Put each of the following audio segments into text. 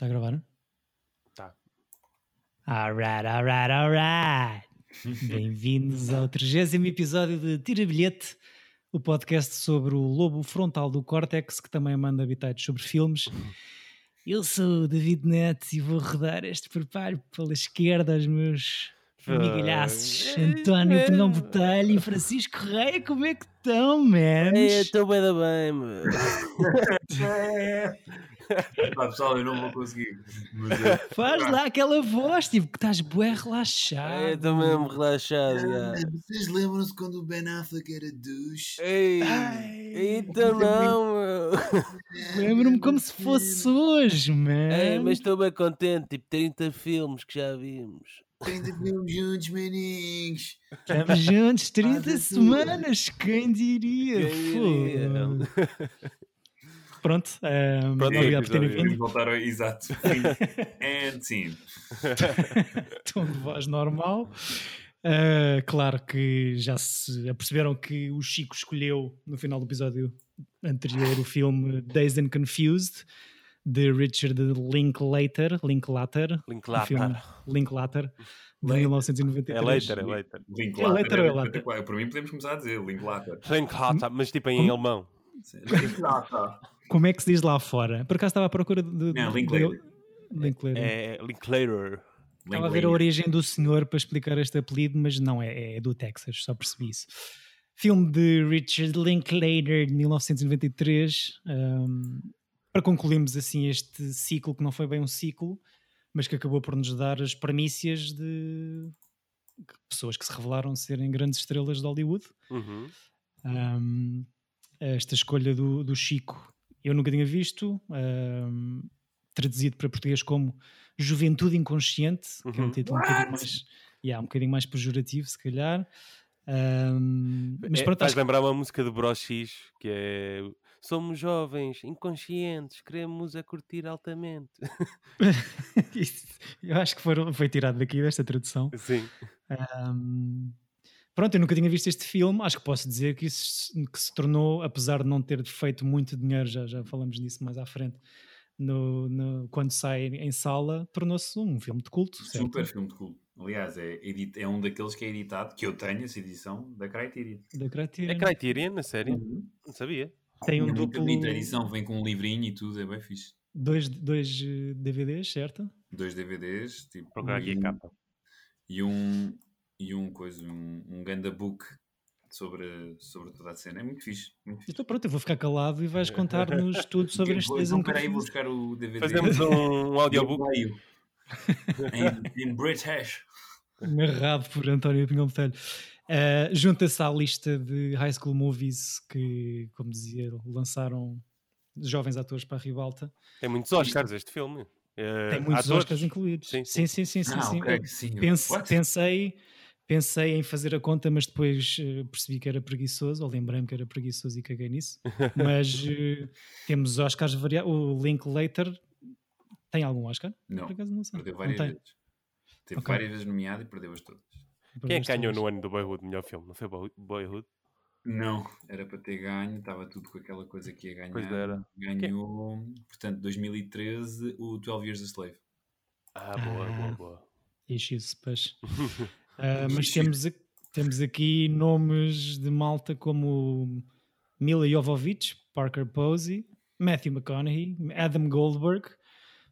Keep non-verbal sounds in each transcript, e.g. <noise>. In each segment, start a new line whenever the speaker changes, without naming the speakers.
Está a gravar?
Tá.
Alright, alright, alright. <laughs> Bem-vindos ao 30 episódio de Tira Bilhete, o podcast sobre o lobo frontal do córtex que também manda habitats sobre filmes. Eu sou o David Neto e vou rodar este preparo pela esquerda aos meus amigalhaços António Penão Botelho e Francisco Correia. Como é que estão, man?
Ei, estou bem da bem, meu. <laughs>
Pá, pessoal, eu não vou conseguir. Mas, é-
Faz lá aquela voz, tipo, que estás bué relaxado.
Estou mesmo relaxado, já.
Vocês lembram-se quando o Ben Affleck era douche?
Ei,
Ai.
então não, meu.
Lembro-me como se fosse hoje, man.
Ei, mas estou bem contente, tipo 30 filmes que já vimos.
30 filmes juntos, maninhos.
Estamos juntos 30 <laughs>
Faz a tua.
semanas, quem diria?
Quem diria? <laughs>
Pronto, ehm,
Pronto,
obrigado por terem vindo.
Vamos voltar ao exato. <laughs> And sim.
Tom de voz normal. Uh, claro que já se aperceberam que o Chico escolheu no final do episódio anterior o filme Dazed and Confused de Richard Linklater, Linklater,
Linklater.
filme Linklater de
Later.
1993.
É later, é later.
Link
É ou é lata?
espetacular. Por mim podemos começar a dizer Link Lata.
Linklater, mas tipo em alemão.
Link Lata.
Como é que se diz lá fora? Por acaso estava à procura de.
Não,
de-
Linklater.
Linklater.
É Linklater.
Estava a ver a origem do senhor para explicar este apelido, mas não é, é do Texas, só percebi isso. Filme de Richard Linklater de 1993. um, para concluirmos assim este ciclo, que não foi bem um ciclo, mas que acabou por nos dar as premissas de pessoas que se revelaram serem grandes estrelas de Hollywood.
Uhum.
Um, esta escolha do, do Chico eu nunca tinha visto, um, traduzido para português como Juventude Inconsciente, que é um
Uhum.
título um bocadinho mais, yeah, um bocadinho mais pejorativo, se calhar. Um, mas
É,
pronto,
faz
acho que-
lembrar uma música do Bro X que é Somos jovens, inconscientes, queremos a curtir altamente. <laughs>
isso- eu acho que foram, foi tirado daqui desta tradução.
Sim.
Um, pronto, eu nunca tinha visto este filme. Acho que posso dizer que isso se- que se tornou, apesar de não ter feito muito dinheiro, já, já falamos disso mais à frente, no, no- quando sai em sala, tornou-se um filme de culto. certo?
Super filme de culto. Aliás, é, edit- é um daqueles que é editado, que eu tenho essa edição, da Criterion.
Da Criterion.
É Criterion, na série? Não sabia.
Tem um
muito
duplo.
bonita edição, vem com um livrinho e tudo, é bem fixe.
Dois, dois eh, DVDs, certo?
Dois DVDs, tipo,
Procurar aqui a capa.
e um e um coisa, um, um ganda book sobre, sobre toda a cena. É muito fixe. Muito fixe.
Então pronto, eu vou ficar calado e vais contar-nos <laughs> tudo sobre este
então,
and
peraí, vou buscar o DVD.
Fazemos um, <laughs> um audiobook. <laughs>
Em, em British.
Amarrado por António Pinhão Botelho. Uh, Junta-se à lista de high school movies que, como dizia, lançaram jovens atores para a ribalta.
Tem muitos Oscars este filme. Eh,
Tem muitos
atores.
Oscars incluídos.
Sim,
Sim, sim, sim. sim,
Ah,
sim.
ok,
Eu
sim.
pense- pensei, pensei em fazer a conta, mas depois eh, percebi que era preguiçoso, ou lembrei-me que era preguiçoso e caguei nisso. <laughs> Mas eh, temos Oscars variados. O Linklater tem algum Oscar?
Não,
Por acaso não sei.
perdeu várias vezes. Teve
Ok.
várias vezes nomeado e perdeu-as todas.
Quem é que ganhou no ano do Boyhood, melhor filme? Não foi Boy- Boyhood?
Não, era para ter ganho, estava tudo com aquela coisa que ia ganhar.
Pois era.
Ganhou, portanto, 2013, o 12 Years a Slave.
Ah, boa,
Ah.
boa, boa.
Issues, pois. <laughs> Ah, mas temos, temos aqui nomes de malta como Mila Jovovich, Parker Posey, Matthew McConaughey, Adam Goldberg,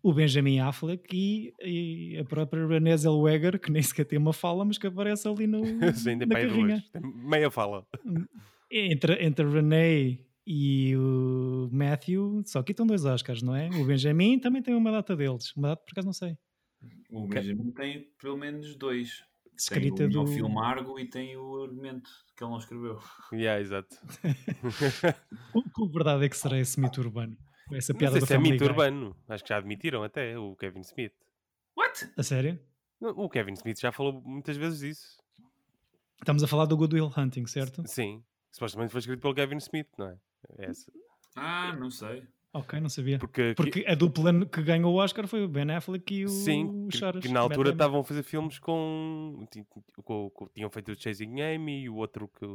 o Benjamin Affleck e, e a própria Renée Zellweger, que nem sequer tem uma fala, mas que aparece ali no, <laughs>
Sim,
na
aí
carrinha.
Tem meia fala.
Entre, entre a Renée e o Matthew, só aqui estão dois Oscars, não é? O Benjamin também tem uma data deles. Uma data, por acaso, não sei.
O Benjamin tem pelo menos dois.
Escrita
tem o
do...
filme Argo e tem o argumento que ele não escreveu.
Yeah, exato. <laughs>
Com, com verdade é que será esse mito urbano? Essa
Não
piada
sei
do
se é mito urbano. Acho que já admitiram até o Kevin Smith.
What?
A sério?
O Kevin Smith já falou muitas vezes disso.
Estamos a falar do Good Will Hunting, certo?
Sim. Supostamente foi escrito pelo Kevin Smith, não é? É Essa.
Ah, não sei.
Ok, não sabia.
Porque,
Porque a dupla que ganhou o Oscar foi o Ben Affleck e o
sim, que,
Charas.
que na altura estavam a fazer filmes com, com- com- Tinham feito o Chasing Amy e o outro que.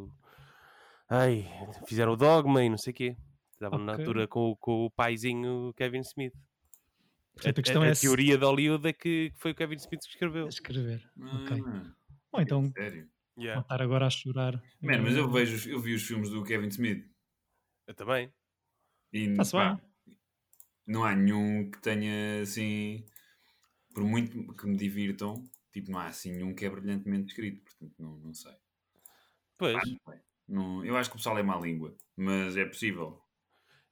Ai, fizeram o Dogma e não sei o quê. Estavam na
Ok.
altura com, o- com o paizinho Kevin Smith.
Portanto, a
a,
questão
a-
é
a
se-
teoria de Hollywood é que que foi o Kevin Smith que escreveu.
escrever. Ok.
Ah,
Ou então
sério.
vou
Yeah.
estar agora a chorar.
Man, mas eu vejo, os- eu vi os filmes do Kevin Smith
Eu também.
e
Tá-se
pá, não há nenhum que tenha assim, por muito que me divirtam, tipo, não há assim nenhum que é brilhantemente escrito, portanto, não, não sei.
Pois.
Pá. Não- eu acho que o pessoal é má língua, mas é possível.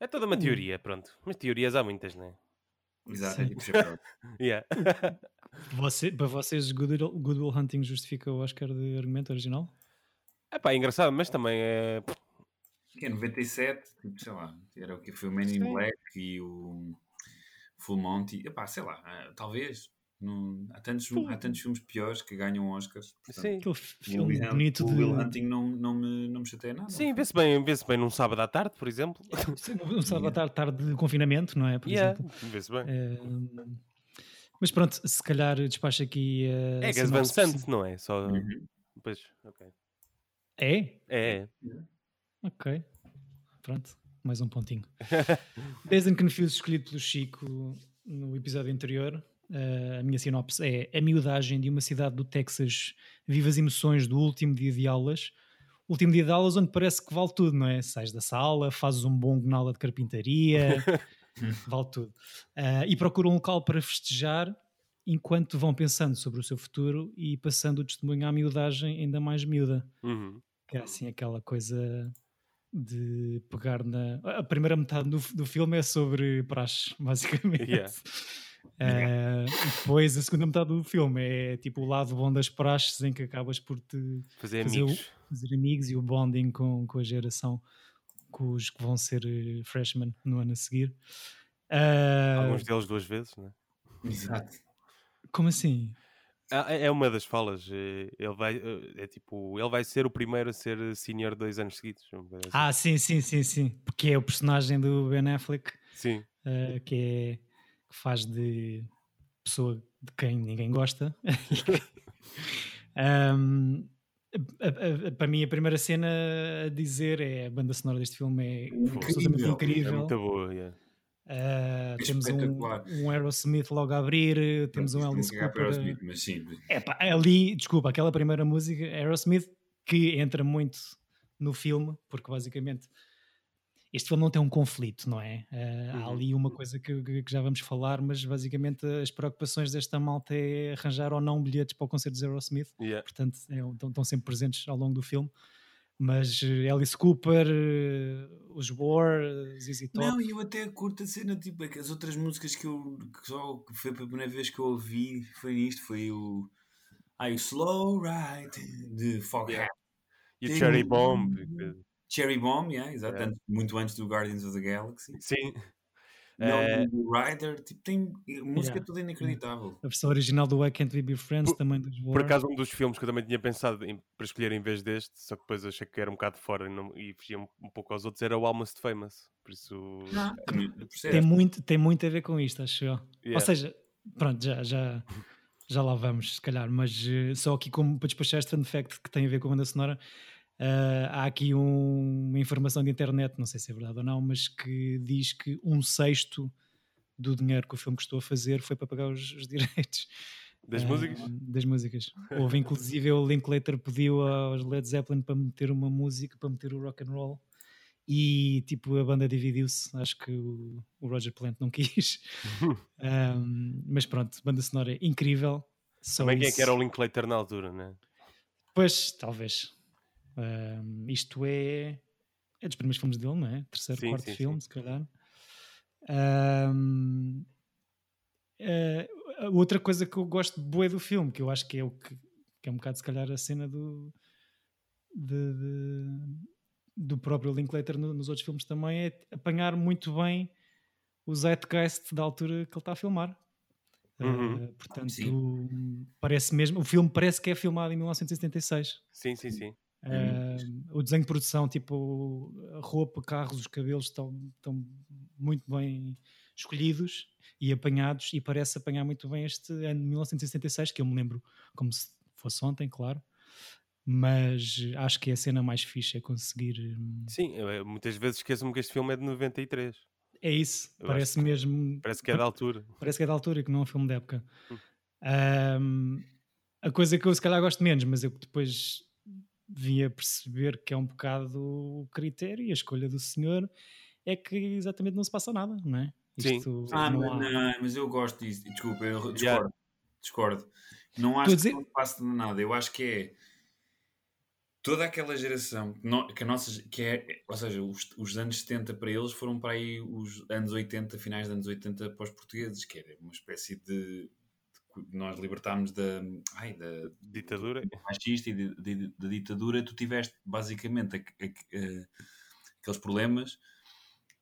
É toda uma
Hum.
teoria, pronto. Mas teorias há muitas, não é?
Exato, é tipo chapéu. <laughs>
Yeah. <laughs>
Você, para vocês, Good Will, Good Will Hunting justifica o Oscar de argumento original?
Epá, é engraçado, mas também é.
que é 97, tipo, sei lá, era o que foi o Man in. Black e o Full Monty, epá, sei lá, ah, talvez. Não, há, tantos, há tantos filmes piores que ganham Oscars. portanto,
Sim,
Aquele
o
filme
Will,
bonito
o
de.
Will Hunting não, não, me, não me chateia nada.
sim vê-se bem, vê bem num sábado à tarde, por exemplo. <laughs>
Sim, Um sábado à tarde, tarde de confinamento, não é? Por
Yeah,
exemplo.
vê-se bem.
Eh, mas pronto, se calhar despacho aqui. eh,
É
a
Gas Van Sant, não é? Só.
Uhum.
Pois, ok.
É?
É, é.
Ok. Pronto, mais um pontinho. Desde and Confused, escolhido pelo Chico no episódio anterior, eh, a minha sinopse é a miudagem de uma cidade do Texas vive as emoções do último dia de aulas. Último dia de aulas onde parece que vale tudo, não é? Sais da sala, fazes um bom aula de carpintaria, <laughs> vale tudo. Ah, e procuram um local para festejar enquanto vão pensando sobre o seu futuro e passando o testemunho à miudagem ainda mais miúda.
Uhum.
Que é assim aquela coisa de pegar na. A primeira metade do, do filme é sobre praxe, <laughs> basicamente.
Yeah.
E depois a segunda metade do filme é tipo o lado bom das praxes em que acabas por te
Fazer
Fazer o-
amigos.
fazer amigos e o bonding com, com a geração com os que vão ser eh, freshmen no ano a seguir. Eh,
Alguns deles duas vezes, não é?
Exato.
como assim?
Ah, É é uma das falas. Ele vai, é tipo, ele vai ser o primeiro a ser senior dois anos seguidos. assim.
Ah, sim, sim, sim, sim. Porque é o personagem do Ben Affleck
Sim,
eh, que, é, que faz de pessoa de quem ninguém gosta. <laughs> Um, a- a- a- para mim, a primeira cena a dizer é a banda sonora deste filme é absolutamente
Incrível.
é
incrível.
muito boa. yeah.
Uh,
É
temos um, um Aerosmith logo a abrir, temos um
Não
Alice
cagar para
Cooper.
Aerosmith, Mas sim,
É pá, ali, desculpa, aquela primeira música, Aerosmith, que entra muito no filme, porque basicamente este filme não tem um conflito, não é? Uh, Há
Uhum.
ali uma coisa que, que- já vamos falar, mas basicamente as preocupações desta malta é arranjar ou não bilhetes para o concerto de Aerosmith,
Yeah.
portanto é, estão, estão sempre presentes ao longo do filme. Mas eh, Alice Cooper, eh, os War, ZZ Top,
Não, e eu até curto a cena, tipo, é que as outras músicas que eu que só que foi a primeira vez que eu ouvi foi isto, foi o ai, o Slow Ride de Foghat.
Yeah. E o Cherry Bomb. que-
Cherry Bomb, yeah, exato,
Yeah.
antes- muito antes do Guardians of the Galaxy.
Sim.
Não, o Rider, tipo, tem música
Yeah.
toda inacreditável.
a versão original do Why Can't We Be Friends
Por-
também dos War.
Por acaso, um dos filmes que eu também tinha pensado em- para escolher em vez deste, só que depois achei que era um bocado fora e, não, e fugia um, um pouco aos outros, era o Almost Famous. Por isso.
Não,
tem
percebes?
muito, tem muito a ver com isto, acho eu. Ou
yeah.
seja, pronto, já, já, já lá vamos, se calhar, mas eh, só aqui como para despachar este fun fact que tem a ver com a banda sonora, eh, há aqui um- uma informação de internet, não sei se é verdade ou não, mas que diz que um sexto do dinheiro que o filme custou a fazer foi para pagar os, os <laughs> direitos.
Das
eh,
músicas?
Das músicas. Houve inclusive o Linklater pediu aos Led Zeppelin para meter uma música, para meter o rock and roll. E tipo a banda dividiu-se, acho que o, o Roger Plant não quis. <laughs> Um, mas pronto, banda sonora incrível. Só
Também quem é que era o Linklater na altura, né?
Pois, talvez. Um, isto é, é dos primeiros filmes dele, não é? Terceiro,
Sim,
quarto
sim,
filme, se calhar. Um, eh, a outra coisa que eu gosto de bué do filme, que eu acho que é o que, que é um bocado se calhar a cena do de- de- do próprio Linklater no- nos outros filmes também é apanhar muito bem o zeitgeist da altura que ele está a filmar.
Uhum.
Uh, portanto,
Sim.
parece mesmo, o filme parece que é filmado em 1976.
Sim, sim, sim.
Uh, o desenho de produção, tipo a roupa, carros, os cabelos estão, estão muito bem escolhidos e apanhados, e parece apanhar muito bem este ano de 1976, que eu me lembro como se fosse ontem, claro. Mas acho que é a cena mais fixe é conseguir. hum,
Sim, eu, eh, muitas vezes esqueço-me que este filme é de 93.
É isso,
Eu
parece mesmo.
Parece que é da altura.
Parece que é da altura e que não é um filme de época.
Hum.
A coisa que eu se calhar gosto menos, mas eu depois vim a perceber que é um bocado o critério e a escolha do senhor é que exatamente não se passa nada, não é?
Sim.
Isto
Ah,
não
mas,
há-
não, mas eu gosto disso. Desculpa, eu discordo.
Yeah.
Discordo. Não acho
dizer-
que não passa nada. Eu acho que é toda aquela geração que, no- que a nossa, que é, ou seja, os, os anos 70 para eles foram para aí os anos 80, finais dos anos 80 para os portugueses, que era uma espécie de nós libertámos da, ai, da
Ditadura.
machista e da ditadura, tu tiveste basicamente a- a- a- aqueles problemas.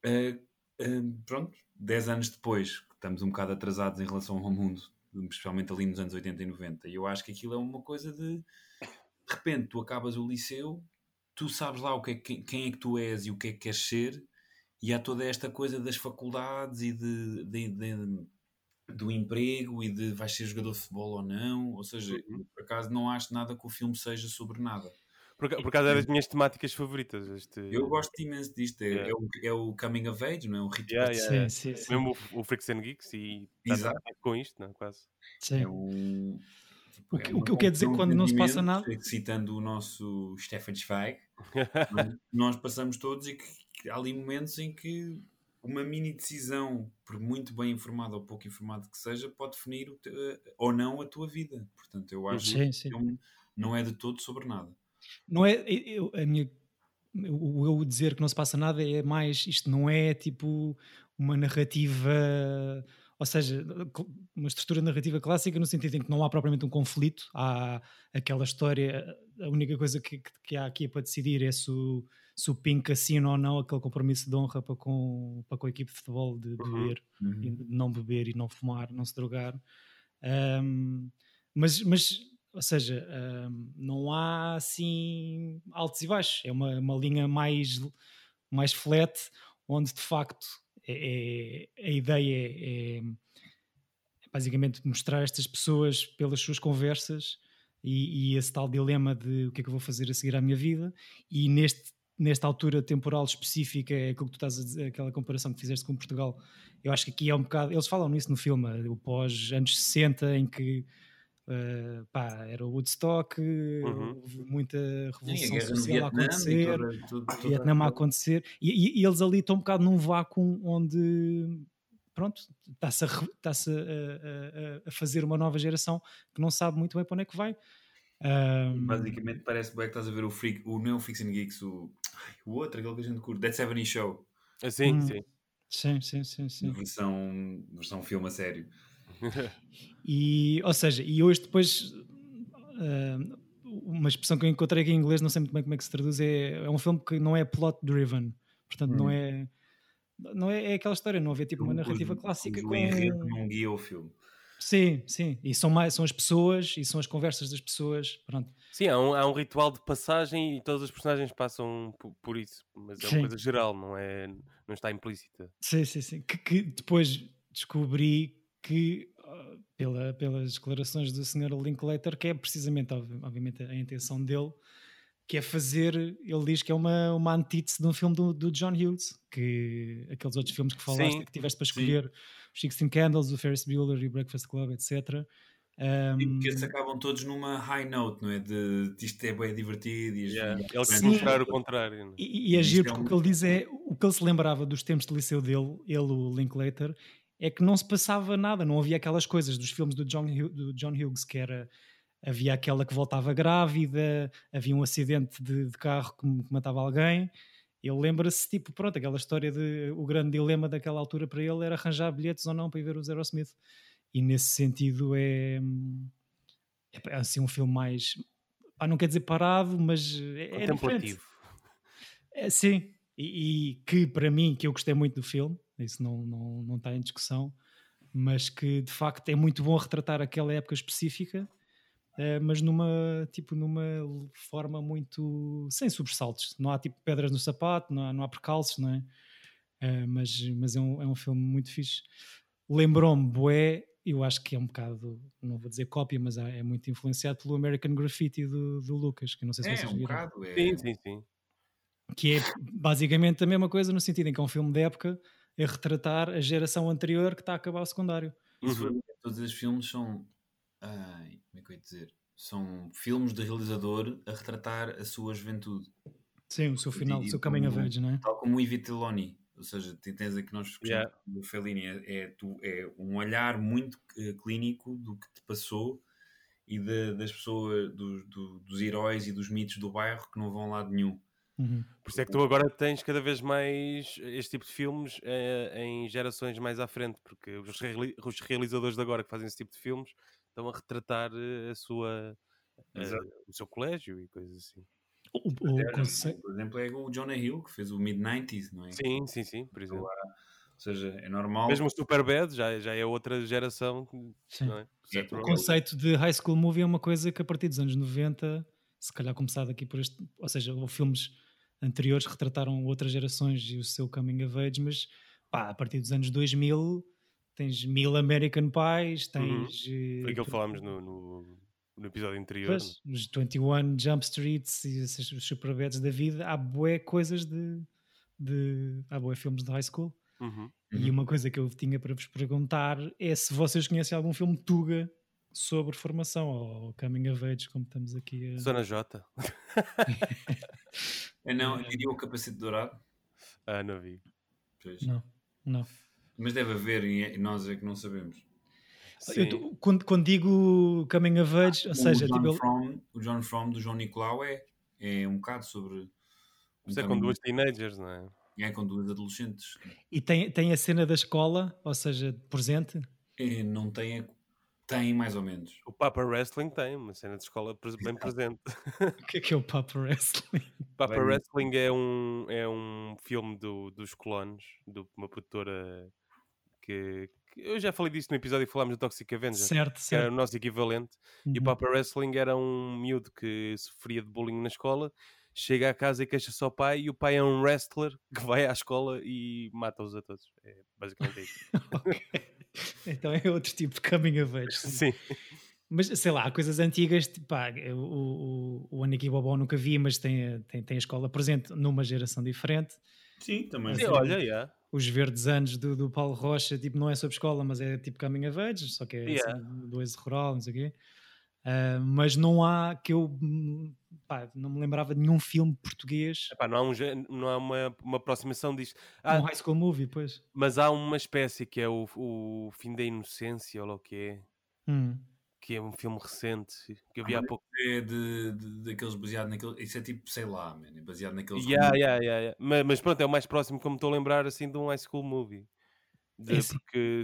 eh, eh, pronto, 10 anos depois, estamos um bocado atrasados em relação ao mundo, especialmente ali nos anos 80 e 90. E eu acho que aquilo é uma coisa de de repente tu acabas o liceu, tu sabes lá o que é, que- quem é que tu és e o que é que queres ser, e há toda esta coisa das faculdades e de, de- de- do emprego e de vais ser jogador de futebol ou não. Ou seja,
Uhum.
por acaso não acho nada que o filme seja sobre nada.
Por, por acaso era das minhas temáticas favoritas. Este...
Eu gosto imenso disto. É,
Yeah.
é o, é o coming of age, não é? O rito
Yeah,
de
yeah.
Sim, sim, sim.
Mesmo o, o Freaks and Geeks e tá-
Exato.
com isto, não é? Quase.
sim.
É um, tipo,
O que-
é
o que- o que quer dizer
é um
quando não se passa nada?
Citando o nosso Stefan Zweig, <laughs> é? nós passamos todos e que, que há ali momentos em que uma mini decisão, por muito bem informada ou pouco informada que seja, pode definir te- eh, ou não a tua vida. Portanto, eu acho
Sim,
que
sim.
o filme não é de todo sobre nada.
Não é. eu- a minha, o eu dizer que não se passa nada é mais. Isto não é tipo uma narrativa. Ou seja, uma estrutura narrativa clássica no sentido em que não há propriamente um conflito, há aquela história. A única coisa que, que- há aqui para decidir é se o, se o Pink assina ou não aquele compromisso de honra para com, para com a equipe de futebol de
Uhum.
beber e de não beber e não fumar, não se drogar. Ahm, mas, mas, ou seja, ahm, não há assim altos e baixos, é uma, uma linha mais, mais flat, onde de facto é, é- a ideia é, é basicamente mostrar estas pessoas pelas suas conversas e, e esse tal dilema de o que é que eu vou fazer a seguir à minha vida, e neste, nesta altura temporal específica, é aquilo que tu estás a dizer, aquela comparação que fizeste com Portugal, eu acho que aqui é um bocado. Eles falam nisso no filme, o pós anos 60, em que eh, pá, era o Woodstock,
Uhum.
muita
Sim,
revolução
no
social a
Vietnã e
acontecer.
toda- toda-
Vietnã a acontecer e, e- e eles ali estão um bocado num vácuo onde pronto, está-se a, a- a- a- fazer uma nova geração que não sabe muito bem para onde é que vai. Ahm,
Basicamente parece bem que estás a ver o Freak, o não and Geeks, o, o outro, aquele que a gente curte, Dead 70 Show,
Assim,
Hum.
sim.
sim, sim, sim, sim.
versão, versão filme a sério.
E, ou seja, e hoje depois ah, uma expressão que eu encontrei aqui em inglês, não sei muito bem como é que se traduz, é, é um filme que não é plot driven, portanto não
Hum.
é não é, é aquela história, não havia tipo uma narrativa
os-
clássica com...
enredo não guia o filme.
Sim, sim, e são mais são as pessoas e são as conversas das pessoas, pronto.
Sim, há um, há um ritual de passagem e todas as personagens passam por, por isso. Mas é uma
Sim.
coisa geral, não, é, não está implícita.
Sim, sim, sim. Que, que depois descobri que, ah, pela, pelas declarações do Sr. Linklater, que é precisamente, ob- obviamente, a intenção dele, que é fazer, ele diz que é uma, uma antítese de um filme do, do John Hughes, que aqueles outros filmes que falaste,
Sim.
que tiveste para
Sim.
escolher, os Sixteen Candles, o Ferris Bueller e o Breakfast Club, etc.
E
Um,
porque esses acabam todos numa high note, não é? De, de isto é bem divertido e
Yeah.
e-
Ele
Sim.
mostrar o contrário. não é?
E, e é giro
é
porque
um-
o que ele diz é o que ele se lembrava dos tempos de liceu dele, ele, o Linklater, é que não se passava nada, não havia aquelas coisas dos filmes do John, do John Hughes que era havia aquela que voltava grávida, havia um acidente de, de carro que, que matava alguém. Ele lembra-se, tipo, pronto, aquela história de o grande dilema daquela altura para ele era arranjar bilhetes ou não para ir ver o Aerosmith. E nesse sentido é, é assim um filme mais, pá, não quer dizer parado, mas é, é diferente.
Contemplativo.
É, sim, e, e que para mim, que eu gostei muito do filme, isso não, não, não está em discussão, mas que de facto é muito bom retratar aquela época específica, eh, mas numa, tipo, numa forma muito sem sobressaltos. Não há tipo pedras no sapato, não há, não há percalços, não é? Eh, mas mas é, um, é um filme muito fixe. Lembrou-me, Boé, eu acho que é um bocado, não vou dizer cópia, mas é muito influenciado pelo American Graffiti do, do Lucas, que não sei se
É,
vocês
um
viram
bocado. É,
Sim, sim, sim.
que é basicamente a mesma coisa no sentido em que é um filme de época é retratar a geração anterior que está a acabar o secundário.
Uhum.
Todos esses filmes são. Ai, como é que eu ia dizer? São filmes de realizador a retratar a sua juventude.
Sim, o seu final, o
E
seu coming of
como-
age, não é?
Tal como o Iviteloni. Ou seja, te- tens aqui nós
Yeah.
do Fellini. É, é, tu- é um olhar muito eh, clínico do que te passou e de- das pessoas, do- do- dos heróis e dos mitos do bairro que não vão a lado nenhum.
Uhum.
Por isso é que tu agora tens cada vez mais este tipo de filmes eh, em gerações mais à frente, porque os, reali- os realizadores de agora que fazem esse tipo de filmes estão a retratar eh, a sua, eh, o seu colégio e coisas assim.
O, o conce-
Por exemplo, é o Jonah Hill que fez o Mid-90s, não é?
Sim, sim, sim, por exemplo.
Ou seja, é normal.
Mesmo o Superbad já, já é outra geração,
Sim.
não é?
O
O conceito de high school movie é uma coisa que a partir dos anos 90, se calhar começado aqui por este, ou seja, houve filmes anteriores retrataram outras gerações e o seu coming of age, mas pá, a partir dos anos 2000 tens mil American Pies, tens eh,
Foi aquilo que falámos no, no, no episódio anterior. não é?
pois, os 21 Jump Streets e esses, os Superbads da vida, há bué coisas de, de há bué filmes de high school.
Uhum.
E
Uhum.
uma coisa que eu tinha para vos perguntar é se vocês conhecem algum filme Tuga sobre formação ou coming of age, como estamos aqui a...
Zona J.
É, não, eu diria o capacete dourado.
Ah, não vi.
Pois.
Não, não.
Mas deve haver e e nós é que não sabemos.
Eu tô- quando, quando digo coming of age, ou
Como
seja,
o, John
tipo,
From, o John From do João Nicolau é, é um bocado sobre. um
Isso é com duas teenagers, não é?
É com duas adolescentes.
e tem, tem a cena da escola, ou seja, presente.
É, não tem. a- Tem mais ou menos.
O Papa Wrestling tem uma cena de escola bem presente.
O que é que é o Papa Wrestling?
Papa
Bem-
Wrestling é um, é um filme do, dos colonos, de uma produtora que, que- Eu já falei disso no episódio que falámos do Toxic Avenger,
certo,
que era
certo.
o nosso equivalente. E o
Uhum.
Papa Wrestling era um miúdo que sofria de bullying na escola, chega à casa e queixa-se ao pai, e o pai é um wrestler que vai à escola e mata-os a todos. É basicamente isso. <laughs>
Ok. Então é outro tipo de coming of age. <laughs>
Sim.
Mas sei lá, há coisas antigas, tipo, pá, o, o, o Aniki Bobó nunca vi, mas tem, a- tem, tem a escola presente numa geração diferente.
Sim, também.
Sim,
Sim, olha, yeah.
Os verdes anos do, do Paulo Rocha, tipo, não é sobre escola, mas é tipo coming of age, só que é
Yeah.
assim, do êxito rural, não sei o quê. Ah, mas não há que eu pá, não me lembrava de nenhum filme português,
Epá, não há, um não há uma, uma aproximação disto. Ah,
um high school movie, pois.
mas há uma espécie que é o, o Fim da Inocência, ou lá o que é,
Hum.
que é um filme recente que eu vi há
mas
pouco.
É de, de- daqueles baseado naquele. Isso é tipo, sei lá, man, é baseado naqueles.
Yeah, yeah, yeah, yeah. Mas, mas pronto, é o mais próximo que eu me estou a lembrar assim de um high school movie. De-
É assim.
Porque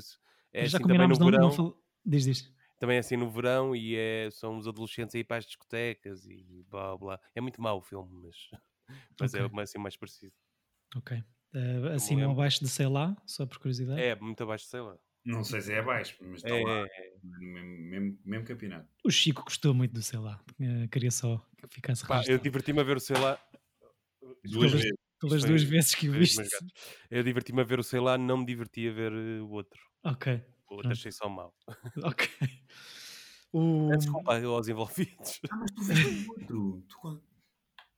é
Já
assim também no
combinámos, não,
verão,
não fal... Diz, diz.
Também é assim no verão e é, são os adolescentes a ir para as discotecas e blá blá. É muito mau o filme, mas, <laughs> mas é
Ok.
assim mais parecido.
Ok. Ah, acima ou abaixo de sei lá, só por curiosidade.
É muito abaixo, sei lá.
Não sei se é abaixo, mas está
É,
lá.
é,
Mesmo, mesmo, mesmo campeonato.
O Chico gostou muito do sei lá. Ah, queria só que ficasse
Pá, eu diverti-me a ver o sei lá.
Duas
Pelas-
vezes.
Pelas
foi-
duas vezes que o viste.
Eu diverti-me a ver o sei lá, não me diverti a ver eh, o outro.
Ok,
O outro
Pronto.
achei só mau.
ok. <laughs> O...
É, Desculpa aos envolvidos.
Ah, mas tu viste o outro. Tu,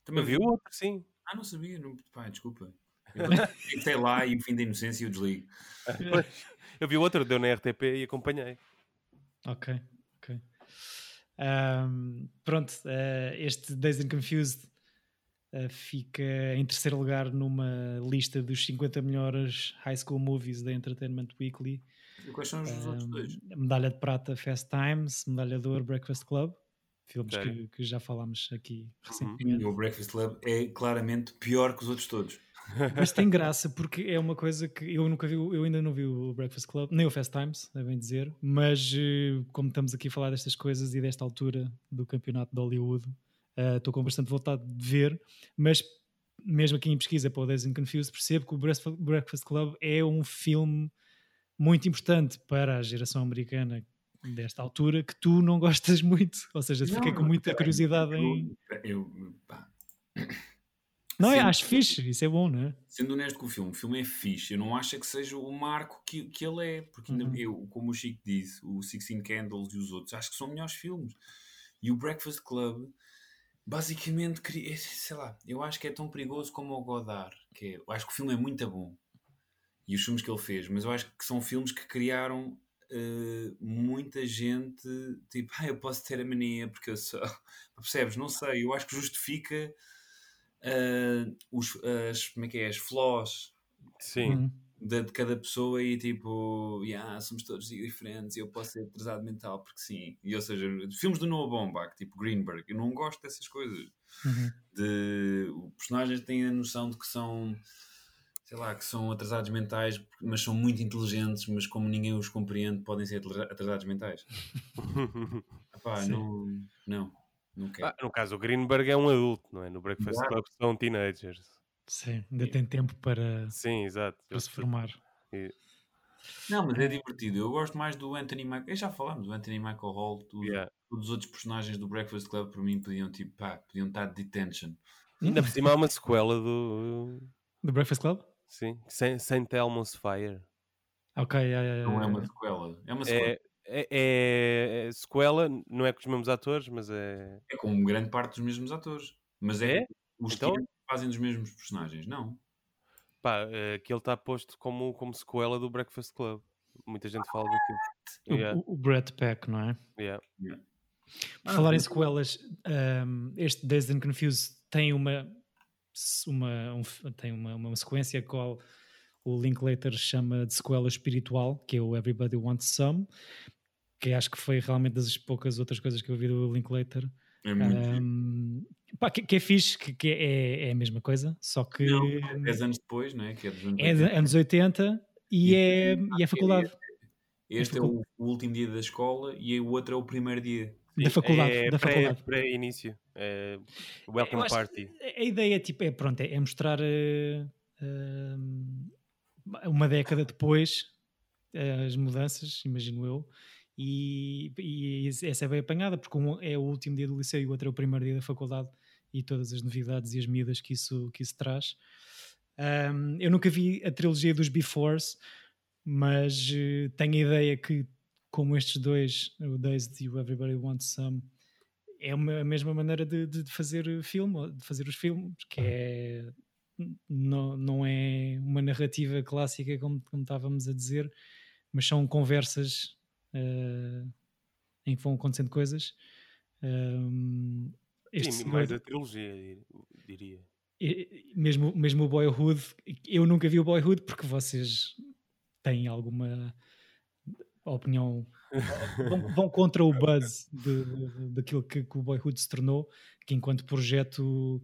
também
Eu vi o outro, sim.
Ah, não sabia. Não... Pá, desculpa. Eu sei <laughs> lá e o fim da inocência eu desligo. <laughs>
Eu vi o outro, deu na RTP e acompanhei.
Ok, ok. Ahm, pronto, eh, este Dazed and Confused eh, fica em terceiro lugar numa lista dos 50 melhores high school movies da Entertainment Weekly.
E quais são os dos outros dois?
medalha de prata Fast Times, medalha de ouro Breakfast Club, filmes que, que já falámos aqui
Uhum.
recentemente.
O Breakfast Club é claramente pior que os outros todos. <laughs>
Mas tem graça porque é uma coisa que eu nunca vi, eu ainda não vi o Breakfast Club, nem o Fast Times, é bem dizer, mas eh, como estamos aqui a falar destas coisas e desta altura do campeonato de Hollywood, eh, estou com bastante vontade de ver, mas mesmo aqui em pesquisa para o Days and Confused percebo que o Breakfast Club é um filme muito importante para a geração americana desta altura que tu não gostas muito, ou seja, fiquei com
Não,
muita curiosidade em...
Eu, eu, pá,
Não, é,
Sim.
acho fixe, isso é bom, não é?
sendo honesto com o filme, o filme é fixe. Eu não acho é que seja o marco que, que ele é, porque ainda
Uhum.
eu, como o Chico disse, o Sixteen Candles e os outros, acho que são melhores filmes. E o Breakfast Club, basicamente, sei lá, eu acho que é tão perigoso como o Godard, que é, eu acho que o filme é muito bom. E os filmes que ele fez, mas eu acho que são filmes que criaram uh, muita gente tipo, ah, eu posso ter a mania porque eu sou. <laughs> Percebes? Não sei, eu acho que justifica uh, os, as, como é que é, as flaws
Sim.
Uhum.
de, de cada pessoa e tipo, yeah, somos todos diferentes e eu posso ser atrasado mental porque sim. E, ou seja, filmes do Noah Baumbach, tipo Greenberg, eu não gosto dessas coisas.
Uhum.
De, os personagens têm a noção de que são sei lá, que são atrasados mentais, mas são muito inteligentes, mas como ninguém os compreende, podem ser atrasados mentais. <laughs> Epá, não, não, não quero.
Ah, no caso, o Greenberg é um adulto, não é? No Breakfast
Exato.
Club são teenagers.
Sim, ainda tem tempo para,
Sim, exato.
para se formar.
E-
Não, mas é divertido. Eu gosto mais do Anthony Michael. Já falámos do Anthony Michael Hall. Tudo,
Yeah.
Todos os outros personagens do Breakfast Club, para mim, podiam, tipo, pá, podiam estar de detention.
Ainda por cima há uma sequela do.
Do Breakfast Club?
Sim, Saint Saint Elmo's Fire.
Ok, yeah, yeah,
Não é
yeah,
uma
yeah.
sequela. É uma sequela.
É, é, é- é sequela, não é com os mesmos atores, mas é.
É com grande parte dos mesmos atores. Mas é,
É?
os
Então?
que fazem dos mesmos personagens. Não.
Pá, é, aquele está posto como, como sequela do Breakfast Club. Muita gente fala daquilo.
O,
Yeah,
o, o Brett Peck, não é?
yeah.
Por falar em sequelas, um, este Dazed and Confused tem uma, uma, um tem uma, uma sequência qual o Linklater chama de sequela espiritual, que é o Everybody Wants Some, que acho que foi realmente das poucas outras coisas que eu vi do Linklater.
É muito.
Um, pá, que, que é fixe, que, que é, é a mesma coisa, só que
Não, 10 anos depois, não é? Que é dos anos
é de
80.
anos 80 e
E-
é, e é faculdade.
Este é o, o último dia da escola e o outro é o primeiro dia.
Da faculdade,
É
da
pré-
faculdade.
Pré-início. É welcome Party.
A ideia tipo, é, pronto, é, é mostrar eh, eh, uma década depois eh, as mudanças, imagino eu, e, e essa é bem apanhada, porque um é o último dia do liceu e o outro é o primeiro dia da faculdade e todas as novidades e as medidas que isso, que isso traz. Um, eu nunca vi a trilogia dos Befores, mas eh, tenho a ideia que, como estes dois, o Dazed e o Everybody Wants Some, é uma, a mesma maneira de, de- fazer filme, de fazer os filmes, que é não, não é uma narrativa clássica como, como estávamos a dizer, mas são conversas eh, em que vão acontecendo coisas. Um, este
Sim, mais a trilogia, dir- diria.
mesmo, mesmo o Boyhood, eu nunca vi o Boyhood porque vocês têm alguma opinião, <laughs> vão, vão contra o buzz de, de- daquilo que, que o Boyhood se tornou, que enquanto projeto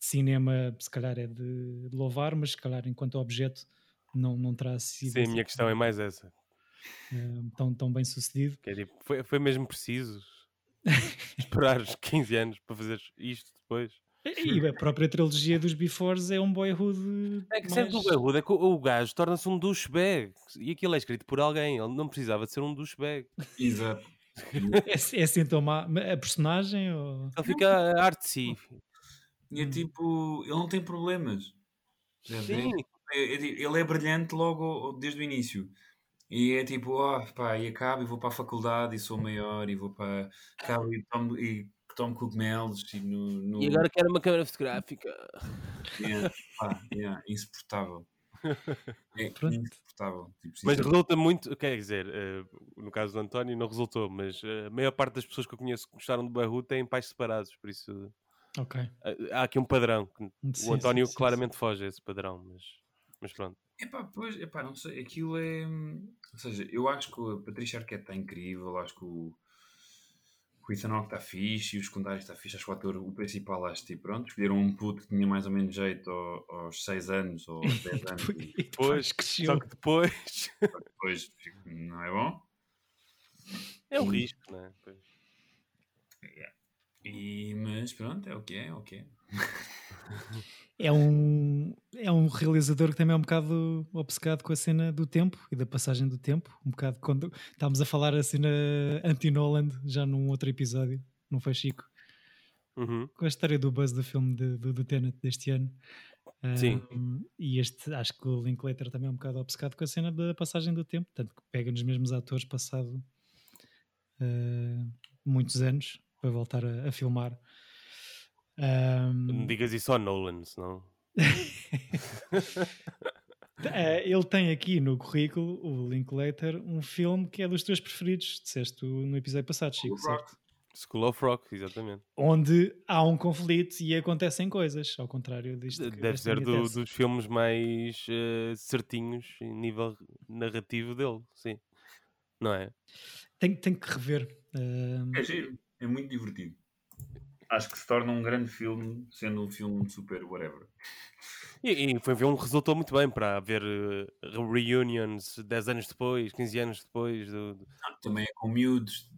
de cinema se calhar é de, louvar, mas se calhar enquanto objeto não, não terá sido
Sim, a minha questão é mais essa.
eh, tão, tão bem sucedido.
Que é tipo, foi, foi mesmo preciso esperar os 15 anos para fazer isto depois.
E a <laughs> própria trilogia dos Befores é um Boyhood
É que
mais...
sempre o Beirut é que o, o gajo torna-se um douchebag. E aquilo é escrito por alguém. Ele não precisava de ser um douchebag.
Exato. <laughs>
É, é sintoma a personagem ou...
Ele fica artsy.
E é
Hum.
tipo, ele não tem problemas.
Sim.
é- é tipo, ele é brilhante logo desde o início. E é tipo, ó, pá, e acabo e vou para a faculdade e sou maior e vou para. Acabo e tomo, e tomo cogumelos e no. no
E agora quero uma câmera fotográfica.
Yeah, pá, yeah, insuportável. É <laughs>
Pronto.
insuportável. Tipo,
Mas resulta muito, quer dizer, eh, no caso do António não resultou, mas eh, a maior parte das pessoas que eu conheço que gostaram do Beirut têm pais separados, por isso
Ok.
eh, há aqui um padrão.
Sim,
o António
sim, sim,
claramente foge a esse padrão, mas, mas pronto.
Epá, pois, epá, não sei, aquilo é. Ou seja, eu acho que a Patrícia Arquette está incrível, acho que o, o Ethan Hawke está fixe e os secundários está fixe, acho que o ator, o principal, acho que tipo, pronto, escolheram um puto que tinha mais ou menos jeito ao- aos 6 anos ou aos 10 <laughs> anos
E
e
depois
Pois,
cresceu.
Só que depois
depois não é bom.
é um risco, não é? Pois.
E, mas pronto, é o que é, é o que é. <laughs>
É um, é um realizador que também é um bocado obcecado com a cena do tempo e da passagem do tempo. Um bocado quando estávamos a falar a cena anti-Noland já num outro episódio, não foi Chico?
Uhum.
Com a história do buzz do filme de- do, do Tenet deste ano.
Sim.
Um, e este, acho que o Linklater também é um bocado obcecado com a cena da passagem do tempo, tanto que pega nos mesmos atores passado uh, muitos anos para voltar a, a filmar. Um,
Não digas isso ao Nolan, senão.
Eh, <laughs> ele tem aqui no currículo, o Linklater, um filme que é dos teus preferidos, disseste no episódio passado, Chico, certo?
School of Rock, exatamente.
Onde há um conflito e acontecem coisas, ao contrário disto. que-
Deve ser do- dos filmes mais eh, certinhos em nível narrativo dele, sim. Não é?
Tenho, tenho que rever. eh,
É giro, é muito divertido. Acho que se torna um grande filme, sendo um filme super whatever.
E, e foi um filme que resultou muito bem para haver eh, reunions 10 anos depois, 15 anos depois. Do, do-
Também é com miúdos,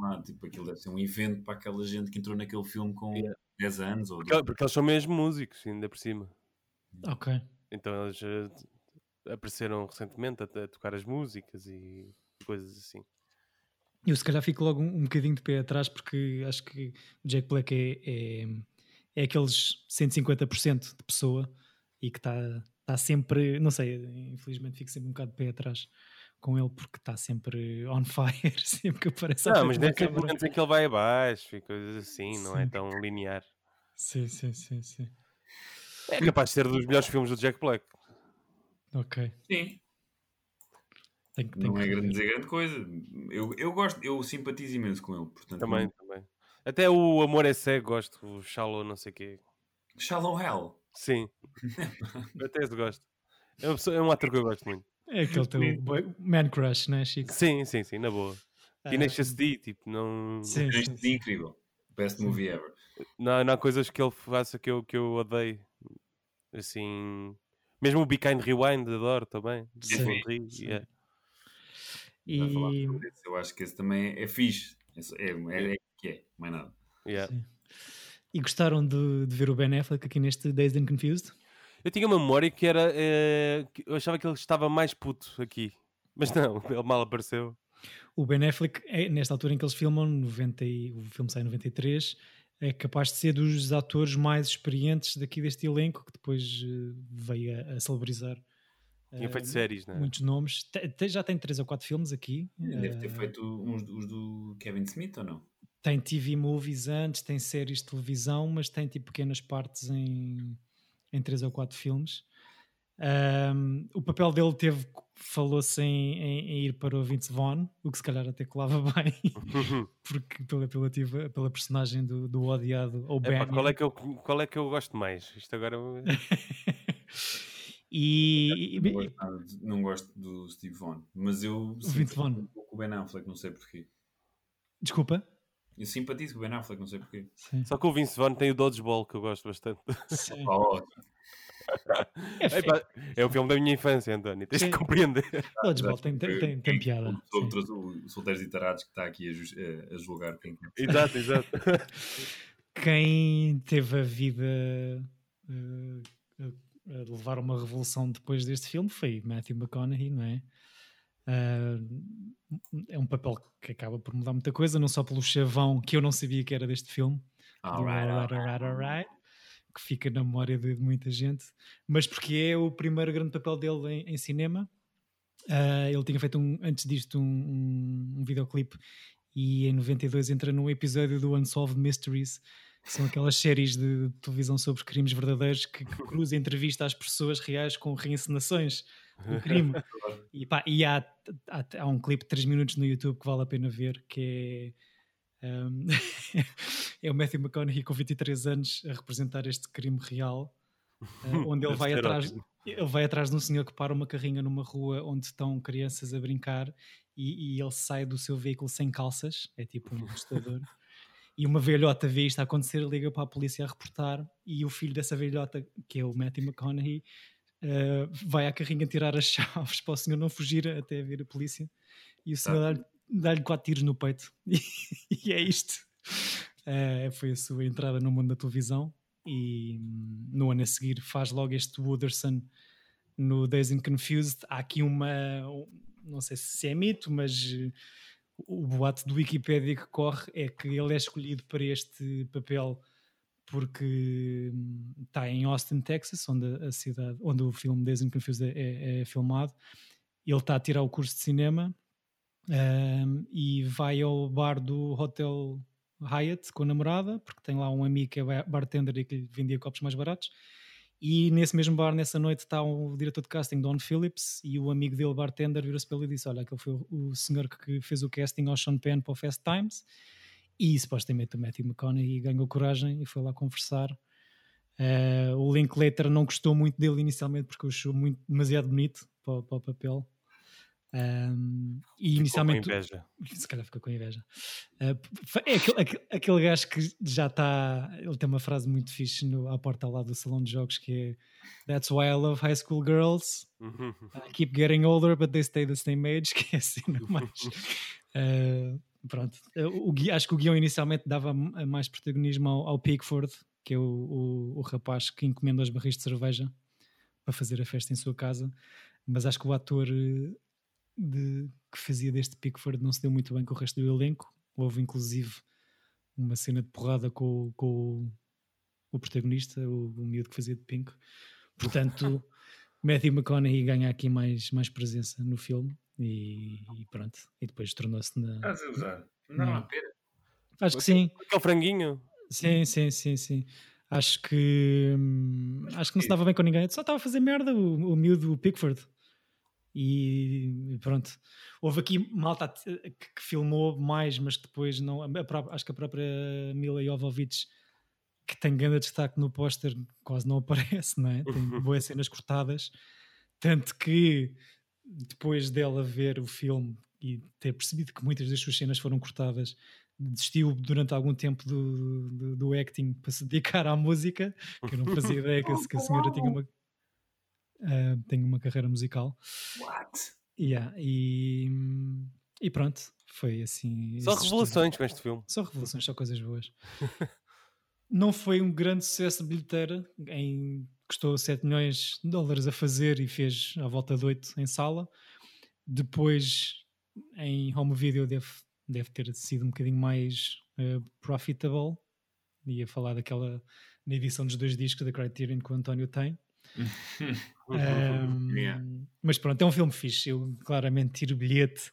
lá, tipo, aquilo deve ser um evento para aquela gente que entrou naquele filme com
Yeah.
10 anos ou
Porque, porque eles são mesmo músicos, ainda por cima.
ok.
Então eles eh, apareceram recentemente a, a tocar as músicas e coisas assim.
Eu se calhar fico logo um, um bocadinho de pé atrás porque acho que o Jack Black é, é, é aqueles 150% de pessoa e que está tá sempre, não sei, infelizmente fico sempre um bocado de pé atrás com ele porque está sempre on <laughs> fire, sempre que aparece
Não, mas deve ter momentos em que ele vai abaixo e coisas assim, não é
Sim.
tão linear.
Sim, sim, sim, sim.
É capaz de ser dos melhores filmes do Jack Black.
Ok.
Sim,
Que- tenho
não
que
é grande dizer grande coisa. Eu, eu gosto, eu simpatizo imenso com ele, portanto.
Também,
não-
também. Até o Amor é Cego, gosto, o Shallow, não sei o quê.
Shallow Hell.
Sim. Até esse gosto. É, uma pessoa- é um ator que eu gosto muito.
É aquele teu boy- man crush, né, Chico?
Sim, sim, sim, na boa.
Ah,
Tenacious D, tipo, não,
Sim,
É
sim, sim.
incrível. Best
Sim.
movie ever.
não, não há coisas que ele faça que eu, que eu odeio. Assim. Mesmo o Be Kind Rewind, adoro também.
Sim,
sim. yeah.
E.
Eu acho que esse também é, é fixe. É, é, é, é que é, mais nada.
Yeah.
e gostaram de, de ver o Ben Affleck aqui neste Dazed and Confused?
Eu tinha uma memória que era. eh, que eu achava que ele estava mais puto aqui. Mas não, <laughs> ele mal apareceu.
O Ben Affleck, é, nesta altura em que eles filmam, 90 e- o filme sai em 93, é capaz de ser dos atores mais experientes daqui deste elenco, que depois eh, veio a, a celebrizar
Tinha feito séries, não é?
muitos nomes. Te- te- já tem três ou quatro filmes aqui.
Deve ter
eh,
feito uns os do Kevin Smith ou não?
Tem TV movies antes, tem séries de televisão, mas tem tipo pequenas partes em, em três ou quatro filmes. Ahm, o papel dele teve, falou-se em, em- em ir para o Vince Vaughn, o que se calhar até colava <laughs> bem, <laughs> porque pela, pela, pela personagem do, do odiado ou
Epá, qual, é que eu, qual é que eu gosto mais? Isto agora. <laughs>
e,
Não gosto, nada não gosto do Steve Vaughn, mas eu simpatizo um com o Ben Affleck, não sei porquê.
desculpa.
Eu simpatizo com o Ben Affleck, não sei porquê.
Sim,
Só que o Vince Vaughn tem o Dodgeball, que eu gosto bastante.
sim.
Pá, ótimo.
É feio.
Epá, é um filme da minha infância, António. Tens
Sim.
de compreender.
Dodgeball tem, tem, tem, tem piada.
Uma pessoa que trouxe o Solteiros e Tarados que está aqui a, ju- a- julgar quem quer.
exato, exato. <laughs>
quem teve a vida eh, a levar uma revolução depois deste filme foi Matthew McConaughey, não é? Ah, é um papel que acaba por mudar muita coisa, não só pelo chavão que eu não sabia que era deste filme, do
Alright,
Alright, Alright, Alright, que fica na memória de, muita gente, mas porque é o primeiro grande papel dele em, em cinema. Ah, ele tinha feito um, antes disto um, um, um videoclipe e em 92 entra num episódio do Unsolved Mysteries, são aquelas séries de televisão sobre crimes verdadeiros que, que cruza entrevista às pessoas reais com reencenações do crime. <laughs> E, pá, e há, há, há um clipe de 3 minutos no YouTube que vale a pena ver, que é, um, <laughs> é o Matthew McConaughey com 23 anos a representar este crime real, uh, onde ele vai, atrás, ele vai atrás de um senhor que para uma carrinha numa rua onde estão crianças a brincar e, e ele sai do seu veículo sem calças, é tipo um <laughs> assustador. E uma velhota vê isto a acontecer, liga para a polícia a reportar, e o filho dessa velhota, que é o Matthew McConaughey, uh, vai à carrinha tirar as <laughs> chaves para o senhor não fugir até vir a polícia. E o senhor dá-lhe dá-lhe quatro tiros no peito. <laughs> e é isto. Uh, foi a sua entrada no mundo da televisão. E hum, no ano a seguir faz logo este Wooderson no Days and Confused. Há aqui uma. Não sei se é mito, mas o boato do Wikipedia que corre é que ele é escolhido para este papel porque hum, está em Austin, Texas, onde a cidade, onde o filme Days and Confused é, é, é filmado. Ele está a tirar o curso de cinema um, e vai ao bar do Hotel Hyatt com a namorada, porque tem lá um amigo que é bartender e que lhe vendia copos mais baratos. E nesse mesmo bar, nessa noite, está o diretor de casting, Don Phillips, e o amigo dele, bartender, virou-se para ele e disse: Olha, aquele foi o senhor que fez o casting ao Sean Penn para o Fast Times. E supostamente o Matthew McConaughey ganhou coragem e foi lá conversar. Uh, o Linklater não gostou muito dele inicialmente porque o achou muito, demasiado bonito para, para o papel. Um, e
Ficou
inicialmente.
Com inveja. <laughs>
Se calhar ficou com inveja. Uh, é aquele, aquele, aquele gajo que já está. Ele tem uma frase muito fixe no, à porta lá do salão de jogos que é That's why I love high school girls.
Uhum.
I keep getting older, but they stay the same age. <laughs> Que é assim, não mais. Uh, <laughs> pronto. O, o, acho que o guião inicialmente dava mais protagonismo ao, ao Pickford, que é o, o, o rapaz que encomenda os barris de cerveja para fazer a festa em sua casa. Mas acho que o ator de, que fazia deste Pickford não se deu muito bem com o resto do elenco. Houve inclusive uma cena de porrada com, com o, o protagonista, o, o miúdo que fazia de Pink. Portanto, <laughs> Matthew McConaughey ganha aqui mais, mais presença no filme e, e pronto. E depois tornou-se na.
Estás a usar? Não, há pena.
Acho que sim.
Aquele franguinho.
Sim, sim, sim, sim. Acho que hum, acho que não se dava bem com ninguém. Só estava a fazer merda o, o miúdo o Pickford. E pronto, houve aqui malta que, que filmou mais, mas que depois não. Própria, acho que a própria Mila Jovovich, que tem grande destaque no póster, quase não <laughs> aparece, não é? Tem boas cenas cortadas. Tanto que depois dela ver o filme e ter percebido que muitas das suas cenas foram cortadas, desistiu durante algum tempo do, do, do acting para se dedicar à música, que eu não fazia <laughs> ideia que, que a senhora tinha uma Uh, tenho uma carreira musical.
What?
Yeah, e, e pronto, foi assim.
Só revelações com este filme.
Só revelações, só coisas boas. <laughs> não foi um grande sucesso de bilheteira, em, custou 7 milhões de dólares a fazer e fez à volta de 8 em sala. Depois, em home video, deve, deve ter sido um bocadinho mais uh, profitable. Ia falar daquela na edição dos dois discos da Criterion que o António tem um, <laughs> yeah. Mas pronto, é um filme fixe. Eu claramente tiro bilhete.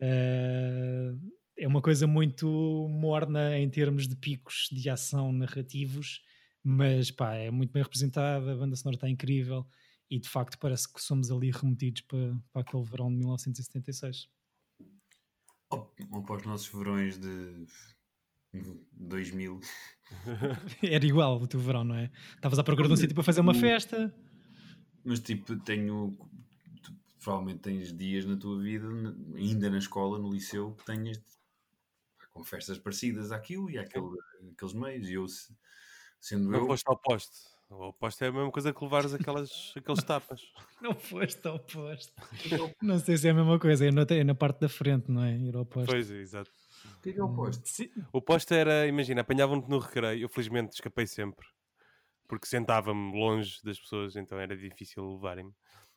Uh, é uma coisa muito morna em termos de picos de ação narrativos, mas pá, é muito bem representada. A banda sonora está incrível e de facto parece que somos ali remetidos para, para aquele verão de 1976.
Ou, ou para os nossos verões de 2000. <laughs>
Era igual o teu verão, não é? Estavas à procura de um sítio para fazer uma festa.
Mas tipo, tenho. Tu, provavelmente tens dias na tua vida, ainda na escola, no liceu, que tenhas com festas parecidas àquilo e àquele, àqueles meios. E eu, sendo
não
eu.
foste ao poste. O poste é a mesma coisa que levares aquelas, aqueles tapas. <laughs>
Não foste ao poste. não sei se é a mesma coisa, é na, é na parte da frente, não é? Ir ao poste.
Pois, exato.
O que é, que é o poste?
O poste era, imagina, apanhavam-te no recreio. Eu felizmente escapei sempre porque sentava-me longe das pessoas, então era difícil levarem-me.